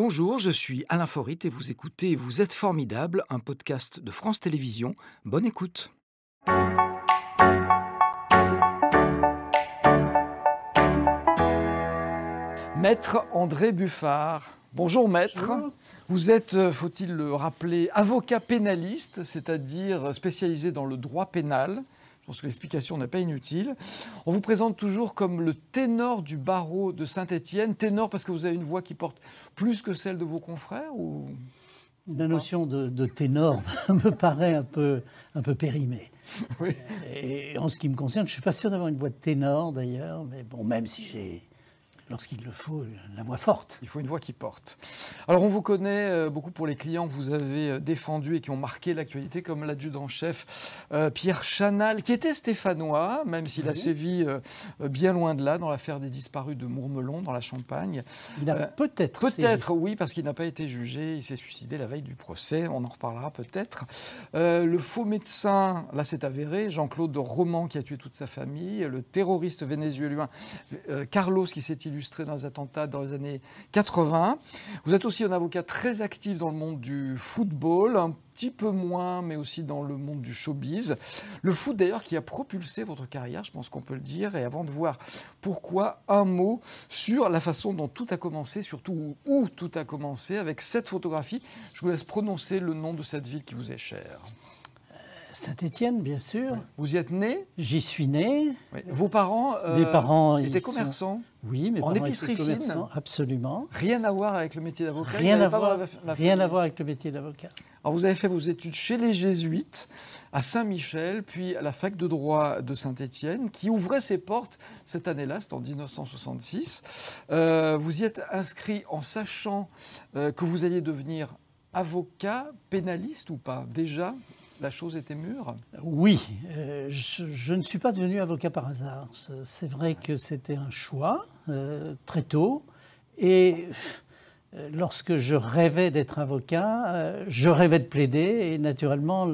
Bonjour, je suis Alain Forit et vous écoutez Vous êtes formidable, un podcast de France Télévisions. Bonne écoute. Maître André Buffard. Bonjour maître. Vous êtes, euh, faut-il le rappeler, avocat pénaliste, c'est-à-dire spécialisé dans le droit pénal. Pense que l'explication n'est pas inutile. On vous présente toujours comme le ténor du barreau de Saint-Étienne. Ténor parce que vous avez une voix qui porte plus que celle de vos confrères ou La notion de, ténor me paraît un peu, un peu périmée. Et en ce qui me concerne, je ne suis pas sûr d'avoir une voix de ténor d'ailleurs, mais bon, même si j'ai lorsqu'il le faut, la voix forte. Il faut une voix qui porte. Alors on vous connaît euh, beaucoup pour les clients que vous avez euh, défendus et qui ont marqué l'actualité, comme l'adjudant-chef euh, Pierre Chanal, qui était stéphanois, même s'il a sévi bien loin de là, dans l'affaire des disparus de Mourmelon, dans la Champagne. Il a peut-être. Peut-être, oui, parce qu'il n'a pas été jugé. Il s'est suicidé la veille du procès. On en reparlera peut-être. le faux médecin, là c'est avéré, Jean-Claude Roman qui a tué toute sa famille, le terroriste vénézuélien Carlos qui s'est illustré dans les attentats dans les années 80. Vous êtes aussi un avocat très actif dans le monde du football, un petit peu moins, mais aussi dans le monde du showbiz. Le foot d'ailleurs qui a propulsé votre carrière, je pense qu'on peut le dire. Et avant de voir pourquoi, un mot sur la façon dont tout a commencé, surtout où tout a commencé, avec cette photographie. Je vous laisse prononcer le nom de cette ville qui vous est chère. Saint-Étienne, bien sûr. Vous y êtes né? J'y suis né. Vos parents, Mes parents étaient commerçants? Oui, mais en épicerie fine? Absolument. Rien à voir avec le métier d'avocat Rien, à voir, rien à voir avec le métier d'avocat. Alors vous avez fait vos études chez les Jésuites, à Saint-Michel, puis à la fac de droit de Saint-Étienne, qui ouvrait ses portes cette année-là, c'était en 1966. Euh, vous y êtes inscrit en sachant euh, que vous alliez devenir avocat, pénaliste ou pas? Déjà, la chose était mûre? Oui, euh, je, ne suis pas devenu avocat par hasard. C'est vrai que c'était un choix euh, très tôt. Et euh, lorsque je rêvais d'être avocat, je rêvais de plaider. Et naturellement,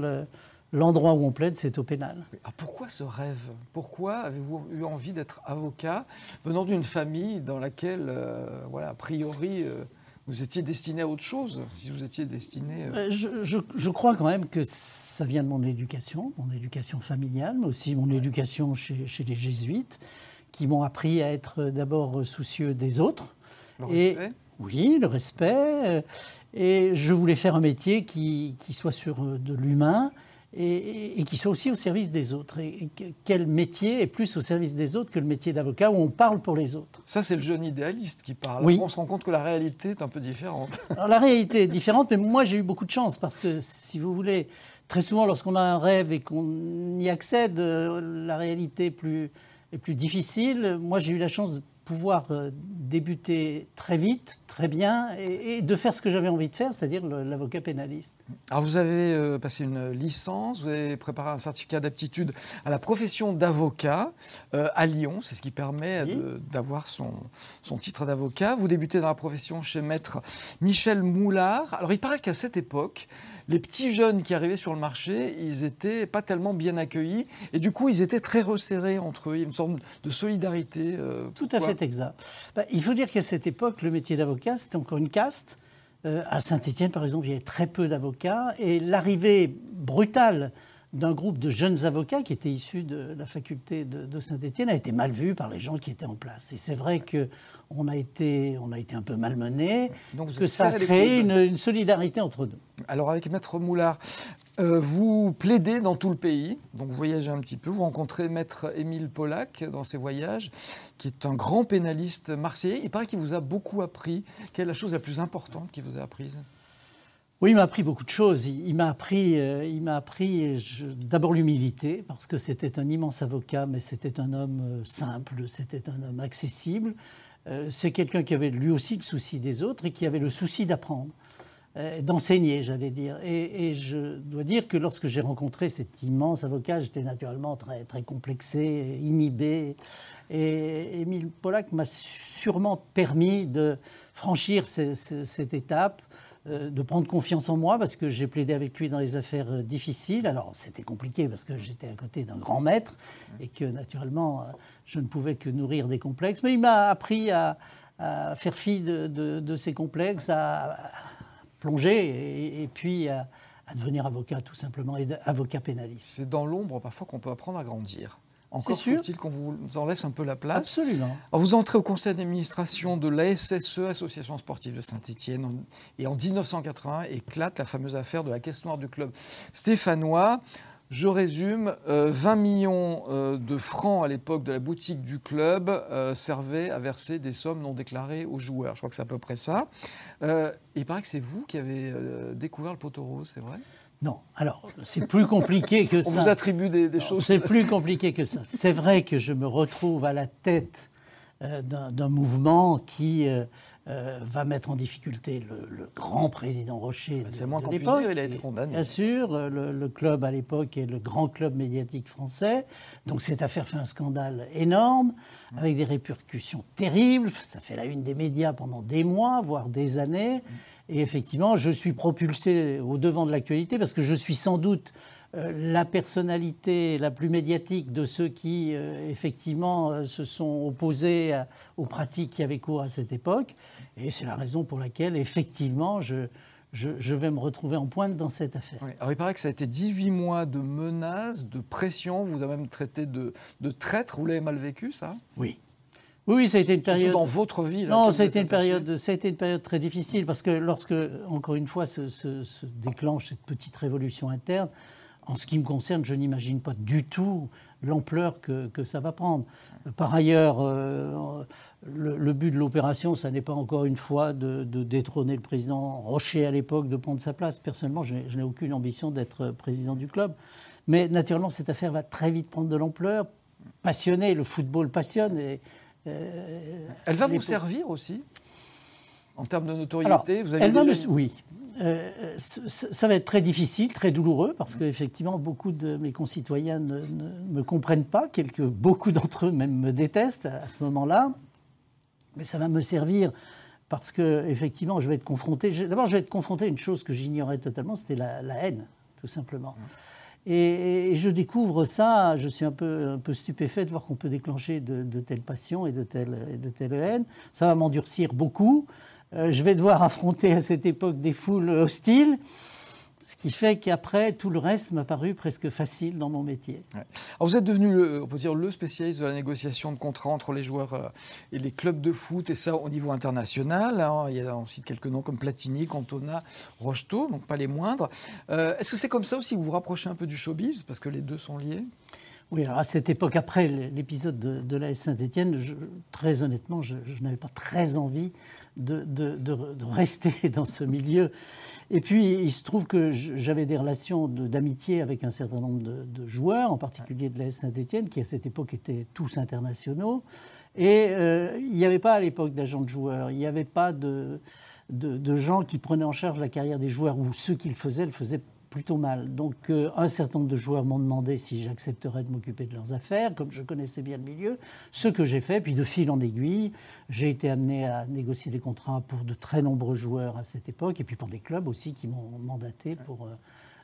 l'endroit où on plaide, c'est au pénal. Ah, pourquoi ce rêve? Pourquoi avez-vous eu envie d'être avocat venant d'une famille dans laquelle, voilà, a priori vous étiez destiné à autre chose, si vous étiez destiné... Euh, euh, je, crois quand même que ça vient de mon éducation, mon éducation familiale, mais aussi mon éducation chez, les jésuites, qui m'ont appris à être d'abord soucieux des autres. Le respect Oui, le respect. Euh, et je voulais faire un métier qui, qui soit sur de l'humain, et, qui soit aussi au service des autres. Et, quel métier est plus au service des autres que le métier d'avocat où on parle pour les autres? Ça, c'est le jeune idéaliste qui parle. Oui. On se rend compte que la réalité est un peu différente. Alors, la réalité est différente, mais moi, j'ai eu beaucoup de chance parce que, si vous voulez, très souvent, lorsqu'on a un rêve et qu'on y accède, euh, la réalité est plus, est plus difficile. Moi, j'ai eu la chance de pouvoir euh, débuter très vite, très bien, et, de faire ce que j'avais envie de faire, c'est-à-dire l'avocat pénaliste. Alors vous avez euh, passé une licence, vous avez préparé un certificat d'aptitude à la profession d'avocat euh, à Lyon, c'est ce qui permet d'avoir son, son titre d'avocat. Vous débutez dans la profession chez maître Michel Moulard. Alors il paraît qu'à cette époque, les petits jeunes qui arrivaient sur le marché, ils n'étaient pas tellement bien accueillis, et du coup ils étaient très resserrés entre eux, il y a une sorte de solidarité. Tout à fait exact. Bah, il faut dire qu'à cette époque, le métier d'avocat, c'était encore une caste. Euh, à Saint-Étienne, par exemple, il y avait très peu d'avocats. Et l'arrivée brutale d'un groupe de jeunes avocats qui étaient issus de la faculté de, Saint-Étienne a été mal vue par les gens qui étaient en place. Et c'est vrai qu'on a été, on a été un peu malmenés, que ça a créé une, une, solidarité entre nous. Alors avec Maître Moulard, euh, vous plaidez dans tout le pays, donc vous voyagez un petit peu. Vous rencontrez Maître Émile Pollack dans ses voyages, qui est un grand pénaliste marseillais. Il paraît qu'il vous a beaucoup appris. Quelle est la chose la plus importante qu'il vous a apprise? Oui, il m'a appris beaucoup de choses. Il, m'a appris, euh, il m'a appris d'abord l'humilité, parce que c'était un immense avocat, mais c'était un homme euh, simple, c'était un homme accessible. c'est quelqu'un qui avait lui aussi le souci des autres et qui avait le souci d'apprendre. Euh, d'enseigner, j'allais dire. Et, je dois dire que lorsque j'ai rencontré cet immense avocat, j'étais naturellement très, très complexé, inhibé. Et Émile Pollack m'a sûrement permis de franchir cette étape, euh, de prendre confiance en moi, parce que j'ai plaidé avec lui dans les affaires euh, difficiles. Alors c'était compliqué parce que j'étais à côté d'un grand maître et que naturellement je ne pouvais que nourrir des complexes. Mais il m'a appris à faire fi de, ses complexes, à, plonger et, puis à, devenir avocat tout simplement, et avocat pénaliste. C'est dans l'ombre parfois qu'on peut apprendre à grandir. Encore faut-il qu'on vous en laisse un peu la place. Absolument. vous entrez au conseil d'administration de l'ASSE, Association sportive de Saint-Étienne, et en 1980 éclate la fameuse affaire de la caisse noire du club stéphanois. Je résume, 20 euh, millions euh, de francs à l'époque de la boutique du club euh, servaient à verser des sommes non déclarées aux joueurs. Je crois que c'est à peu près ça. il paraît que c'est vous qui avez découvert le poteau rose, c'est vrai? Non, alors c'est plus compliqué que ça. On vous attribue des, choses. C'est plus compliqué que ça. C'est vrai que je me retrouve à la tête euh, d'un mouvement qui euh, euh, va mettre en difficulté le, grand président Rocher. Bah, c'est moins qu'on puisse dire, il a été condamné. Bien sûr, le, club à l'époque est le grand club médiatique français. Donc cette affaire fait un scandale énorme, avec des répercussions terribles. Ça fait la une des médias pendant des mois, voire des années. Et effectivement, je suis propulsé au devant de l'actualité parce que je suis sans doute euh, la personnalité la plus médiatique de ceux qui, euh, effectivement, euh, se sont opposés aux pratiques qui avaient cours à cette époque. Et c'est la raison pour laquelle, effectivement, je, je, vais me retrouver en pointe dans cette affaire. Alors il paraît que ça a été 18 mois de menaces, de pression, vous avez même traité de, de traître, vous l'avez mal vécu ça? Oui. Oui, ça a été une période. dans votre vie. non, ça a été une période. Ça a été une période très difficile parce que lorsque, encore une fois, se, déclenche cette petite révolution interne, en ce qui me concerne, je n'imagine pas du tout l'ampleur que, ça va prendre. Par ailleurs, euh, le, but de l'opération, ça n'est pas encore une fois de, détrôner le président Rocher à l'époque, de prendre sa place. Personnellement, je n'ai aucune ambition d'être président du club. Mais naturellement, cette affaire va très vite prendre de l'ampleur. Passionné, le football passionne. Et, euh, elle va vous servir aussi? En termes de notoriété vous avez Oui. Euh, ça va être très difficile, très douloureux, parce qu'effectivement, beaucoup de mes concitoyens ne, me comprennent pas, quelques, beaucoup d'entre eux même me détestent à ce moment-là. Mais ça va me servir parce que, effectivement, je vais être confronté. D'abord, je vais être confronté à une chose que j'ignorais totalement, c'était la, haine, tout simplement. Et, je découvre ça, je suis un peu, stupéfait de voir qu'on peut déclencher de, telles passions et de telles, de telles haines. Ça va m'endurcir beaucoup. Euh, je vais devoir affronter à cette époque des foules hostiles. Ce qui fait qu'après, tout le reste m'a paru presque facile dans mon métier. vous êtes devenu, le, on peut dire, le spécialiste de la négociation de contrats entre les joueurs euh, et les clubs de foot, et ça au niveau international. Hein. Il y a, on cite quelques noms comme Platini, Cantona, Rocheteau, donc pas les moindres. Euh, est-ce que c'est comme ça aussi que vous vous rapprochez un peu du showbiz, parce que les deux sont liés? Oui, alors à cette époque, après l'épisode de, de l'AS Saint-Etienne, très honnêtement, je, n'avais pas très envie de, rester dans ce milieu. Et puis, il se trouve que j'avais des relations d'amitié avec un certain nombre de, joueurs, en particulier de l'AS Saint-Etienne, qui à cette époque étaient tous internationaux. Et euh, il n'y avait pas à l'époque d'agents de joueurs, il n'y avait pas de, de, gens qui prenaient en charge la carrière des joueurs, ou ceux qui le faisaient le faisaient plutôt mal. Donc euh, un certain nombre de joueurs m'ont demandé si j'accepterais de m'occuper de leurs affaires, comme je connaissais bien le milieu, ce que j'ai fait. Puis de fil en aiguille, j'ai été amené à négocier des contrats pour de très nombreux joueurs à cette époque, et puis pour des clubs aussi qui m'ont mandaté pour... Euh,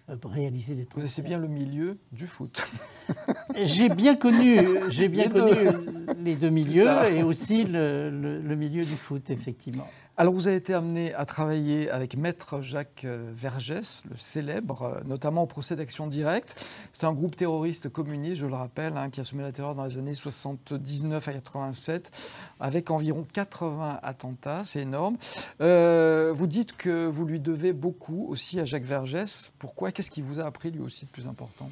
euh, réaliser des Vous connaissez bien le milieu du foot. j'ai bien connu, j'ai bien les connu deux. les deux milieux et aussi le, le, milieu du foot, effectivement. Alors vous avez été amené à travailler avec Maître Jacques euh, Vergès, le célèbre, euh, notamment au procès d'action directe. C'est un groupe terroriste communiste, je le rappelle, hein, qui a semé la terreur dans les années 79 à 87, avec environ 80 attentats, c'est énorme. Euh, vous dites que vous lui devez beaucoup aussi à Jacques Vergès. Pourquoi? Qu'est-ce qui vous a appris lui aussi de plus important?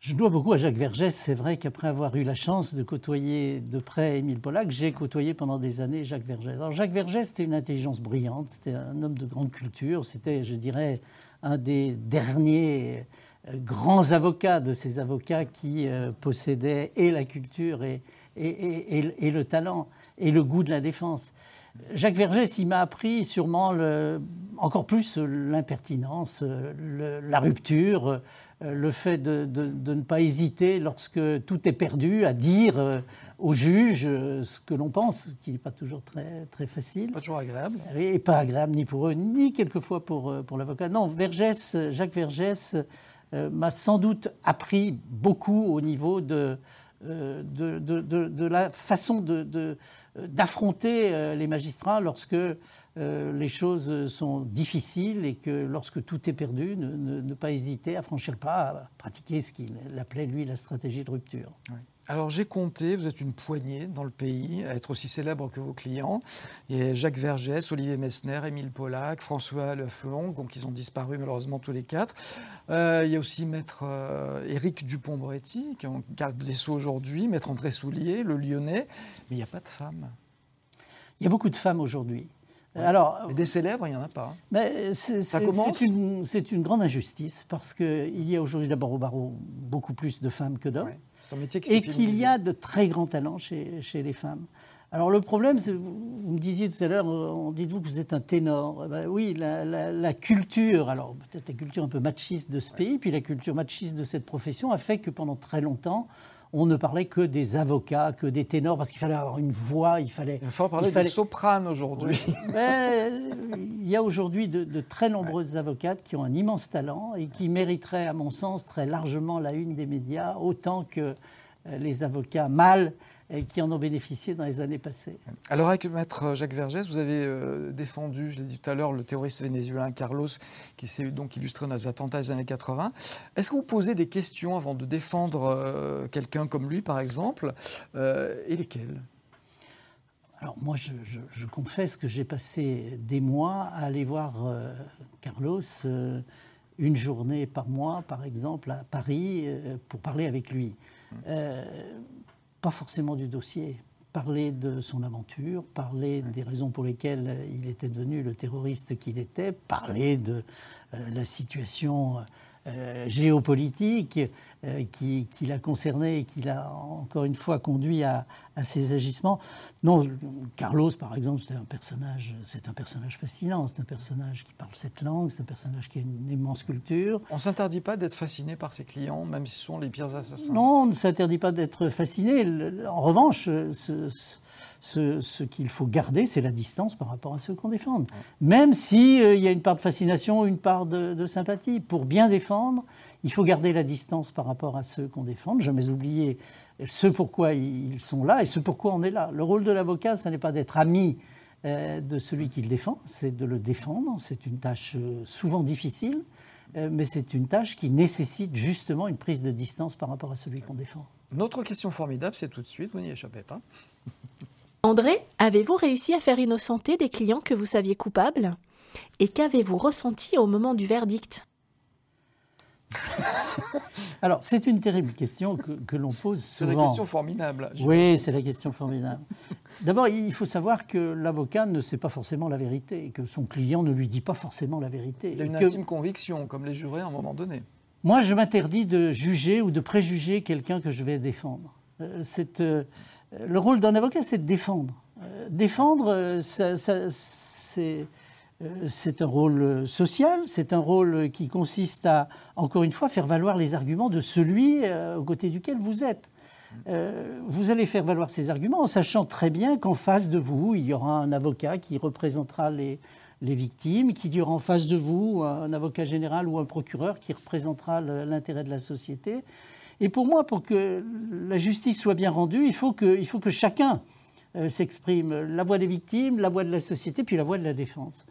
Je dois beaucoup à Jacques Vergès. C'est vrai qu'après avoir eu la chance de côtoyer de près Émile Pollack, j'ai côtoyé pendant des années Jacques Vergès. Alors Jacques Vergès, c'était une intelligence brillante, c'était un homme de grande culture, c'était, je dirais, un des derniers euh, grands avocats de ces avocats qui euh, possédaient et la culture et, et, le talent et le goût de la défense. Jacques Vergès, il m'a appris sûrement encore plus l'impertinence, la rupture, euh, le fait de, ne pas hésiter lorsque tout est perdu à dire euh, au juge euh, ce que l'on pense, qui n'est pas toujours très, très facile. Pas toujours agréable. Et pas agréable ni pour eux, ni quelquefois pour, pour l'avocat. Non, Vergès, Jacques Vergès m'a sans doute appris beaucoup au niveau de, euh, de, de, la façon d'affronter les magistrats lorsque les choses sont difficiles et que lorsque tout est perdu, ne, pas hésiter à franchir le pas, à pratiquer ce qu'il appelait, lui, la stratégie de rupture. Alors j'ai compté, vous êtes une poignée dans le pays à être aussi célèbre que vos clients. Il y a Jacques Vergès, Olivier Messner, Émile Pollack, François Lefeon, donc ils ont disparu malheureusement tous les quatre. Euh, il y a aussi Maître euh, Éric Dupont-Moretti, qui est en garde des Sceaux aujourd'hui, Maître André Soulier, le Lyonnais, mais il n'y a pas de femmes. Il y a beaucoup de femmes aujourd'hui. Alors, mais des célèbres, il n'y en a pas. Mais Ça commence. C'est une, grande injustice parce qu'il y a aujourd'hui d'abord au barreau beaucoup plus de femmes que d'hommes. et qu'il y a de très grands talents chez, chez les femmes. Alors le problème, vous, me disiez tout à l'heure, on dites-vous que vous êtes un ténor. Eh ben oui, la, la, culture, alors peut-être la culture un peu machiste de ce pays, puis la culture machiste de cette profession a fait que pendant très longtemps, on ne parlait que des avocats, que des ténors, parce qu'il fallait avoir une voix, il fallait... Il faut parler des sopranes aujourd'hui. il y a aujourd'hui de, très nombreuses avocates qui ont un immense talent et qui mériteraient, à mon sens, très largement la une des médias, autant que euh, les avocats mâles qui en ont bénéficié dans les années passées. Alors avec Maître Jacques Vergès, vous avez euh, défendu, je l'ai dit tout à l'heure, le terroriste vénézuélien Carlos, qui s'est donc illustré dans les attentats des années 80. Est-ce que vous posez des questions avant de défendre euh, quelqu'un comme lui, par exemple, euh, et lesquelles? Alors moi, je, confesse que j'ai passé des mois à aller voir Carlos une journée par mois, par exemple, à Paris, pour parler avec lui. Mmh pas forcément du dossier, parler de son aventure, parler des raisons pour lesquelles il était devenu le terroriste qu'il était, parler de euh, la situation euh, géopolitique euh, qui, l'a concerné et qui l'a encore une fois conduit à, ses agissements. Non, Carlos, par exemple, c'est un personnage, c'est un personnage fascinant. C'est un personnage qui parle cette langue. C'est un personnage qui a une immense culture. On s'interdit pas d'être fasciné par ses clients, même si ce sont les pires assassins. Non, on ne s'interdit pas d'être fasciné. En revanche, ce ce, qu'il faut garder, c'est la distance par rapport à ceux qu'on défend. Même s'il euh, y a une part de fascination, une part de, sympathie. Pour bien défendre, il faut garder la distance par rapport à ceux qu'on défend. Jamais oublier ce pourquoi ils sont là et ce pourquoi on est là. Le rôle de l'avocat, ce n'est pas d'être ami euh, de celui qu'il défend, c'est de le défendre. C'est une tâche euh, souvent difficile, mais c'est une tâche qui nécessite justement une prise de distance par rapport à celui qu'on défend. Notre question formidable, c'est tout de suite, vous n'y échappez pas. André, avez-vous réussi à faire innocenter des clients que vous saviez coupables? Et qu'avez-vous ressenti au moment du verdict? Alors, c'est une terrible question que, l'on pose souvent. C'est la question formidable. Oui, c'est la question formidable. D'abord, il faut savoir que l'avocat ne sait pas forcément la vérité et que son client ne lui dit pas forcément la vérité. Il y a une que... intime conviction, comme les jurés à un moment donné. Moi, je m'interdis de juger ou de préjuger quelqu'un que je vais défendre. Euh, c'est euh, le rôle d'un avocat, c'est de défendre. Euh, défendre, euh, euh, c'est un rôle social, c'est un rôle qui consiste à, encore une fois, faire valoir les arguments de celui au côté duquel vous êtes. vous allez faire valoir ces arguments en sachant très bien qu'en face de vous, il y aura un avocat qui représentera les, les victimes, qu'il y aura en face de vous un avocat général ou un procureur qui représentera l'intérêt de la société. Et pour moi, pour que la justice soit bien rendue, il faut que, il faut que chacun euh, s'exprime. La voix des victimes, la voix de la société, puis la voix de la défense.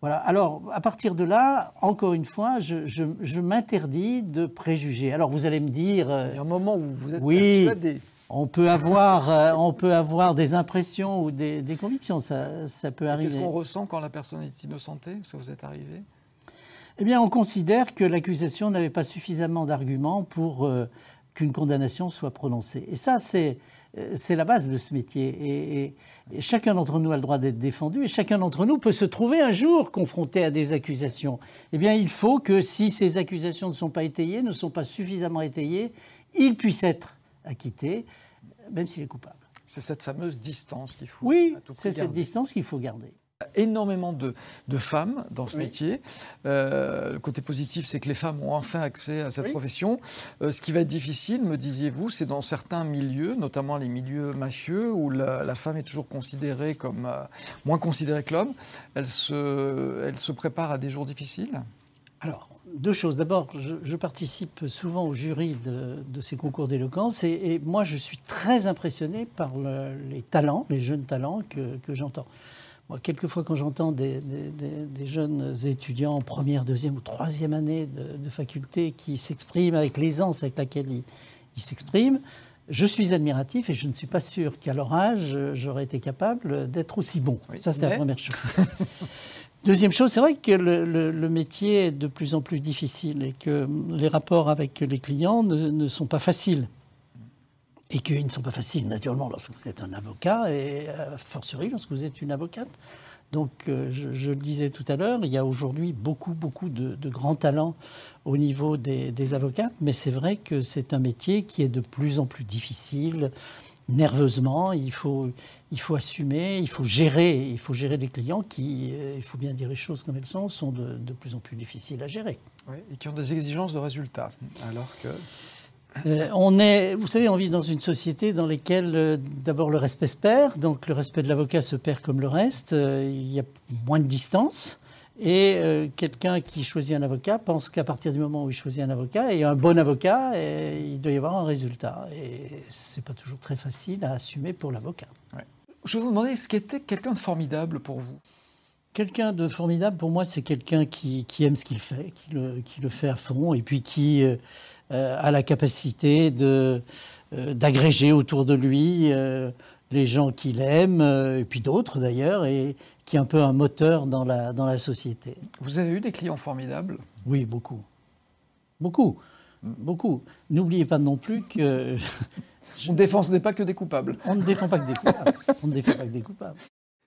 Voilà. Alors, à partir de là, encore une fois, je, je, m'interdis de préjuger. Alors, vous allez me dire. Euh, il y a un moment où vous êtes oui, On peut, avoir, euh, on peut avoir des impressions ou des, des convictions, ça, ça peut arriver. Qu'est-ce qu'on ressent quand la personne est innocentée? Ça vous est arrivé? Eh bien, on considère que l'accusation n'avait pas suffisamment d'arguments pour euh, qu'une condamnation soit prononcée. Et ça, c'est euh, c'est la base de ce métier. Et, chacun d'entre nous a le droit d'être défendu et chacun d'entre nous peut se trouver un jour confronté à des accusations. Eh bien, il faut que si ces accusations ne sont pas étayées, ne sont pas suffisamment étayées, il puisse être acquitté, même s'il est coupable. C'est cette fameuse distance qu'il faut. Oui, c'est cette distance qu'il faut garder énormément de, femmes dans ce métier. Euh, le côté positif, c'est que les femmes ont enfin accès à cette profession. Euh, ce qui va être difficile, me disiez-vous, c'est dans certains milieux, notamment les milieux mafieux, où la, femme est toujours considérée comme euh, moins considérée que l'homme. Elle se, elle se prépare à des jours difficiles? Alors, deux choses. D'abord, je, participe souvent au jury de, ces concours d'éloquence et, moi, je suis très impressionné par les talents, les jeunes talents que, j'entends. Moi, quelquefois, quand j'entends des, jeunes étudiants en première, deuxième ou troisième année de, faculté qui s'expriment avec l'aisance avec laquelle ils s'expriment, je suis admiratif et je ne suis pas sûr qu'à leur âge, j'aurais été capable d'être aussi bon. Ça, c'est la première chose. Deuxième chose, c'est vrai que le, métier est de plus en plus difficile et que les rapports avec les clients ne, sont pas faciles. Et qu'ils ne sont pas faciles, naturellement, lorsque vous êtes un avocat et a fortiori lorsque vous êtes une avocate. Donc, euh, je, le disais tout à l'heure, il y a aujourd'hui beaucoup, beaucoup de, grands talents au niveau des, avocates, mais c'est vrai que c'est un métier qui est de plus en plus difficile, nerveusement. Il faut, il faut assumer, il faut gérer, il faut gérer les clients qui, euh, il faut bien dire les choses comme elles sont, sont de, plus en plus difficiles à gérer. Oui, et qui ont des exigences de résultats, alors que euh, on est, vous savez, on vit dans une société dans laquelle euh, d'abord le respect se perd, donc le respect de l'avocat se perd comme le reste, euh, il y a moins de distance. Et quelqu'un qui choisit un avocat pense qu'à partir du moment où il choisit un avocat, et un bon avocat, il doit y avoir un résultat. Et ce n'est pas toujours très facile à assumer pour l'avocat. Je vais vous demander ce qu'était quelqu'un de formidable pour vous? Quelqu'un de formidable pour moi, c'est quelqu'un qui, aime ce qu'il fait, qui le, qui le, fait à fond, et puis qui a la capacité de, euh, d'agréger autour de lui euh, les gens qu'il aime, et puis d'autres d'ailleurs, et qui est un peu un moteur dans la, dans la société. Vous avez eu des clients formidables? Oui, beaucoup. Beaucoup. Beaucoup. N'oubliez pas non plus que. On ne défend pas que des coupables. On ne défend pas que des coupables. On ne défend pas que des coupables.